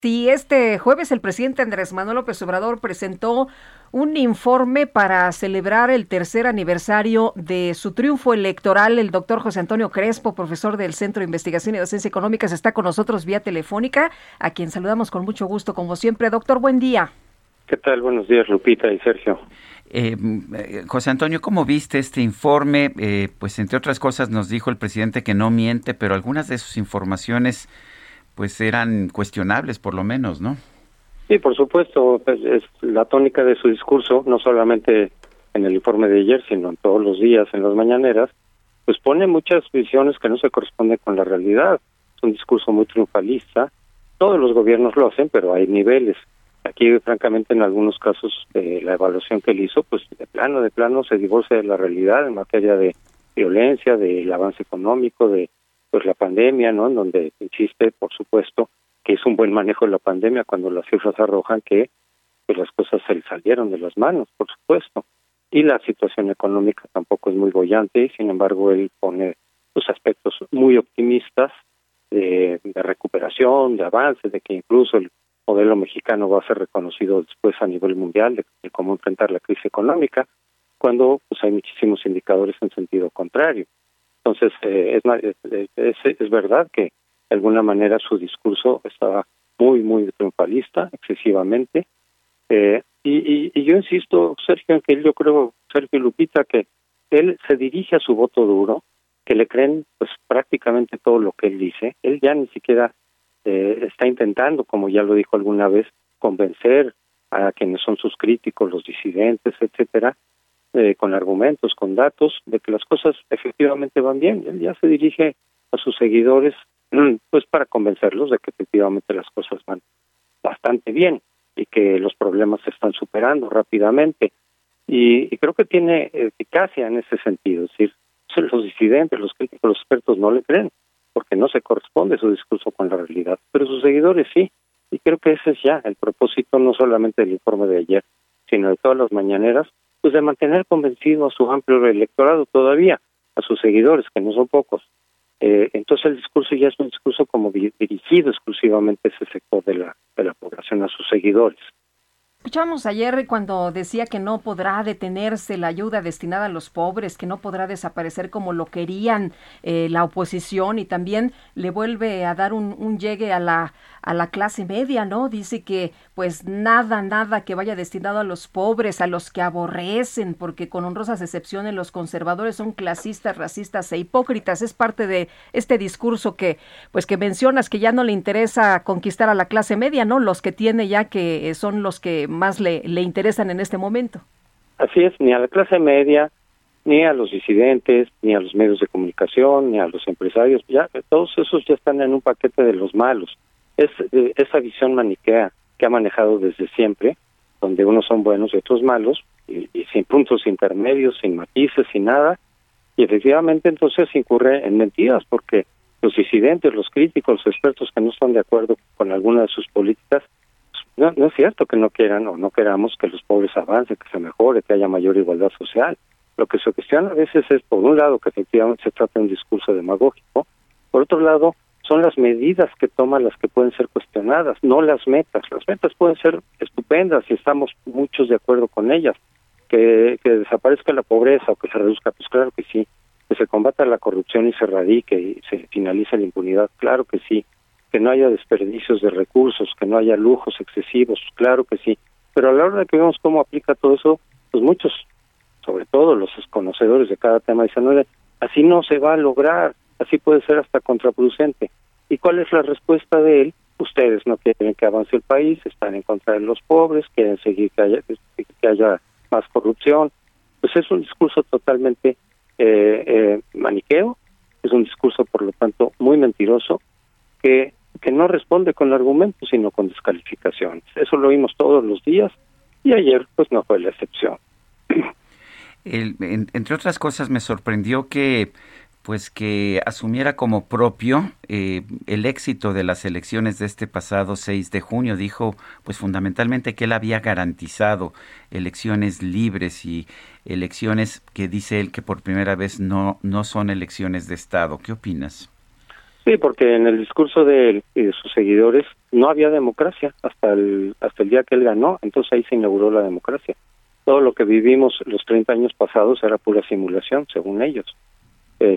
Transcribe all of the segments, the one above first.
Sí, este jueves el presidente Andrés Manuel López Obrador presentó un informe para celebrar el tercer aniversario de su triunfo electoral. El doctor José Antonio Crespo, profesor del Centro de Investigación y Docencia Económicas, está con nosotros vía telefónica, a quien saludamos con mucho gusto, como siempre. Doctor, buen día. ¿Qué tal? Buenos días, Lupita y Sergio. Eh, José Antonio, ¿cómo viste este informe? Eh, pues entre otras cosas nos dijo el presidente que no miente, pero algunas de sus informaciones pues eran cuestionables por lo menos, ¿no? Sí, por supuesto, pues, es la tónica de su discurso, no solamente en el informe de ayer, sino en todos los días, en las mañaneras, pues pone muchas visiones que no se corresponden con la realidad. Es un discurso muy triunfalista. Todos los gobiernos lo hacen, pero hay niveles. Aquí, francamente, en algunos casos, de la evaluación que él hizo, pues de plano, de plano se divorcia de la realidad en materia de violencia, del avance económico, de pues la pandemia, ¿no? En donde insiste, por supuesto, que es un buen manejo de la pandemia cuando las cifras arrojan que pues las cosas se le salieron de las manos, por supuesto. Y la situación económica tampoco es muy bollante, sin embargo él pone los aspectos muy optimistas de, de recuperación, de avance, de que incluso el modelo mexicano va a ser reconocido después a nivel mundial de, de cómo enfrentar la crisis económica, cuando pues hay muchísimos indicadores en sentido contrario. Entonces, eh, es, es, verdad que de alguna manera su discurso estaba muy, muy triunfalista, excesivamente. Eh, y, yo insisto, Sergio, en que yo creo, Sergio Lupita, que él se dirige a su voto duro, que le creen pues prácticamente todo lo que él dice. Él ya ni siquiera eh, está intentando, como ya lo dijo alguna vez, convencer a quienes son sus críticos, los disidentes, etcétera, eh, con argumentos, con datos, de que las cosas efectivamente van bien. Él ya se dirige a sus seguidores pues para convencerlos de que efectivamente las cosas van bastante bien y que los problemas se están superando rápidamente. Y, y creo que tiene eficacia en ese sentido, es decir, los disidentes, los críticos, los expertos no le creen, porque no se corresponde su discurso con la realidad, pero sus seguidores sí. Y creo que ese es ya el propósito no solamente del informe de ayer, sino de todas las mañaneras, pues de mantener convencido a su amplio electorado todavía, a sus seguidores, que no son pocos. Eh, entonces el discurso ya es un discurso como dirigido exclusivamente a ese sector de la, de la población, a sus seguidores. Escuchamos ayer cuando decía que no podrá detenerse la ayuda destinada a los pobres, que no podrá desaparecer como lo querían eh, la oposición y también le vuelve a dar un, llegue a la, a la clase media, ¿no? Dice que pues nada, nada que vaya destinado a los pobres, a los que aborrecen, porque con honrosas excepciones los conservadores son clasistas, racistas e hipócritas. Es parte de este discurso que pues que mencionas que ya no le interesa conquistar a la clase media, ¿no? Los que tiene ya que son los que más le, le interesan en este momento. Así es, ni a la clase media, ni a los disidentes, ni a los medios de comunicación, ni a los empresarios, ya todos esos ya están en un paquete de los malos. Es eh, esa visión maniquea que ha manejado desde siempre, donde unos son buenos y otros malos, y, y, sin puntos intermedios, sin matices, sin nada, y efectivamente entonces incurre en mentiras, porque los disidentes, los críticos, los expertos que no están de acuerdo con alguna de sus políticas, no, no es cierto que no quieran o no queramos que los pobres avancen, que se mejore, que haya mayor igualdad social. Lo que se cuestiona a veces es, por un lado, que efectivamente se trata de un discurso demagógico, por otro lado, son las medidas que toma las que pueden ser cuestionadas, no las metas. Las metas pueden ser estupendas y estamos muchos de acuerdo con ellas. Que, que desaparezca la pobreza o que se reduzca, pues claro que sí. Que se combata la corrupción y se erradique y se finalice la impunidad, claro que sí. Que no haya desperdicios de recursos, que no haya lujos excesivos, claro que sí. Pero a la hora de que vemos cómo aplica todo eso, pues muchos, sobre todo los conocedores de cada tema, dicen, no, así no se va a lograr, así puede ser hasta contraproducente. ¿Y cuál es la respuesta de él? Ustedes no quieren que avance el país, están en contra de los pobres, quieren seguir que haya, que haya más corrupción. Pues es un discurso totalmente eh, eh, maniqueo Es un discurso, por lo tanto, muy mentiroso que, que no responde con argumentos, sino con descalificaciones. Eso lo vimos todos los días y ayer pues no fue la excepción. entre otras cosas me sorprendió que pues que asumiera como propio eh, el éxito de las elecciones de este pasado 6 de junio. Dijo, pues fundamentalmente que él había garantizado elecciones libres y elecciones que dice él que por primera vez no, no son elecciones de Estado. ¿Qué opinas? Sí, porque en el discurso de él y de sus seguidores no había democracia hasta el, hasta el día que él ganó, entonces ahí se inauguró la democracia. Todo lo que vivimos los 30 años pasados era pura simulación, según ellos eh,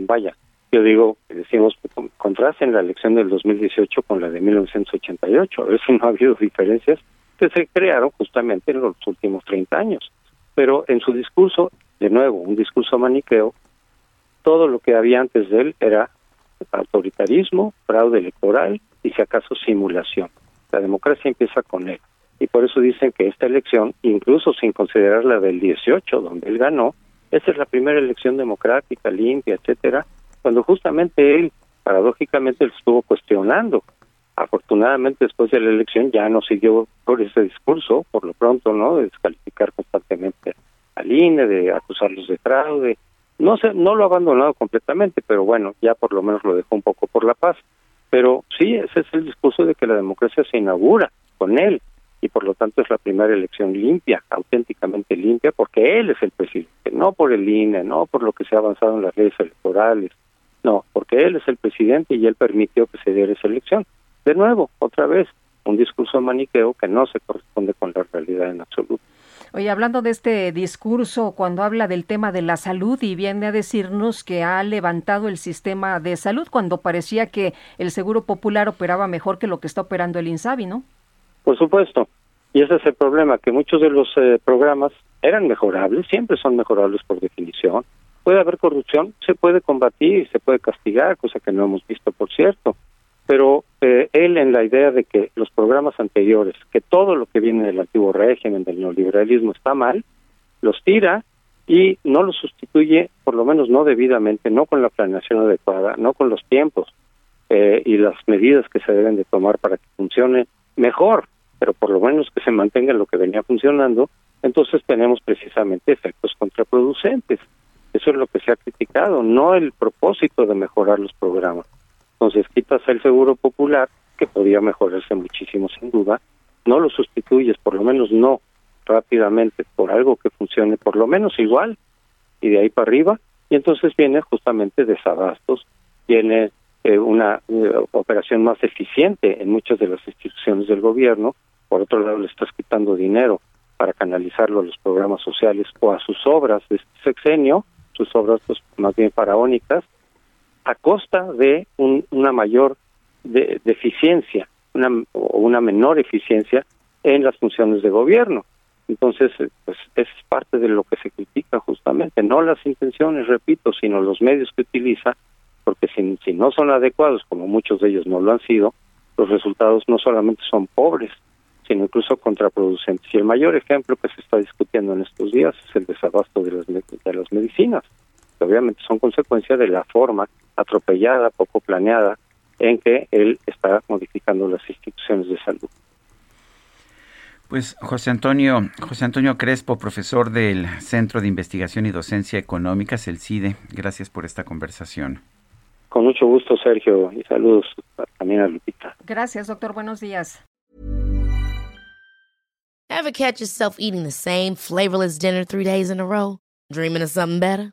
vaya, yo digo, decimos, contrasten la elección del 2018 con la de 1988, a ver si no ha habido diferencias que se crearon justamente en los últimos 30 años. Pero en su discurso, de nuevo, un discurso maniqueo, todo lo que había antes de él era autoritarismo, fraude electoral y si acaso simulación. La democracia empieza con él. Y por eso dicen que esta elección, incluso sin considerar la del 18, donde él ganó, esa es la primera elección democrática, limpia, etcétera, cuando justamente él, paradójicamente, lo estuvo cuestionando. Afortunadamente, después de la elección ya no siguió por ese discurso, por lo pronto, ¿no? De descalificar constantemente al INE, de acusarlos de fraude. No sé, no lo ha abandonado completamente, pero bueno, ya por lo menos lo dejó un poco por la paz. Pero sí, ese es el discurso de que la democracia se inaugura con él y por lo tanto es la primera elección limpia, auténticamente limpia, porque él es el presidente, no por el INE, no por lo que se ha avanzado en las leyes electorales, no, porque él es el presidente y él permitió que se diera esa elección. De nuevo, otra vez, un discurso maniqueo que no se corresponde con la realidad en absoluto. Oye, hablando de este discurso, cuando habla del tema de la salud y viene a decirnos que ha levantado el sistema de salud cuando parecía que el Seguro Popular operaba mejor que lo que está operando el INSABI, ¿no? Por supuesto. Y ese es el problema, que muchos de los eh, programas eran mejorables, siempre son mejorables por definición. Puede haber corrupción, se puede combatir se puede castigar, cosa que no hemos visto, por cierto. Pero eh, él en la idea de que los programas anteriores, que todo lo que viene del antiguo régimen, del neoliberalismo, está mal, los tira y no los sustituye, por lo menos no debidamente, no con la planeación adecuada, no con los tiempos eh, y las medidas que se deben de tomar para que funcione mejor pero por lo menos que se mantenga lo que venía funcionando, entonces tenemos precisamente efectos contraproducentes. Eso es lo que se ha criticado, no el propósito de mejorar los programas. Entonces quitas el seguro popular, que podía mejorarse muchísimo sin duda, no lo sustituyes, por lo menos no rápidamente, por algo que funcione por lo menos igual, y de ahí para arriba, y entonces viene justamente desabastos, viene eh, una eh, operación más eficiente en muchas de las instituciones del gobierno. Por otro lado, le estás quitando dinero para canalizarlo a los programas sociales o a sus obras de este sexenio, sus obras pues, más bien faraónicas, a costa de una mayor de, eficiencia una, o una menor eficiencia en las funciones de gobierno. Entonces, eh, pues es parte de lo que se critica justamente, no las intenciones, repito, sino los medios que utiliza porque si, si no son adecuados, como muchos de ellos no lo han sido, los resultados no solamente son pobres, sino incluso contraproducentes. Y el mayor ejemplo que se está discutiendo en estos días es el desabasto de las, de las medicinas, que obviamente son consecuencia de la forma atropellada, poco planeada, en que él está modificando las instituciones de salud. Pues José Antonio, José Antonio Crespo, profesor del Centro de Investigación y Docencia Económicas, el CIDE, gracias por esta conversación. Con mucho gusto, Sergio, y saludos también a Lupita. Gracias, doctor. Buenos días. Ever catch yourself eating the same flavorless dinner three days in a row? Dreaming of something better?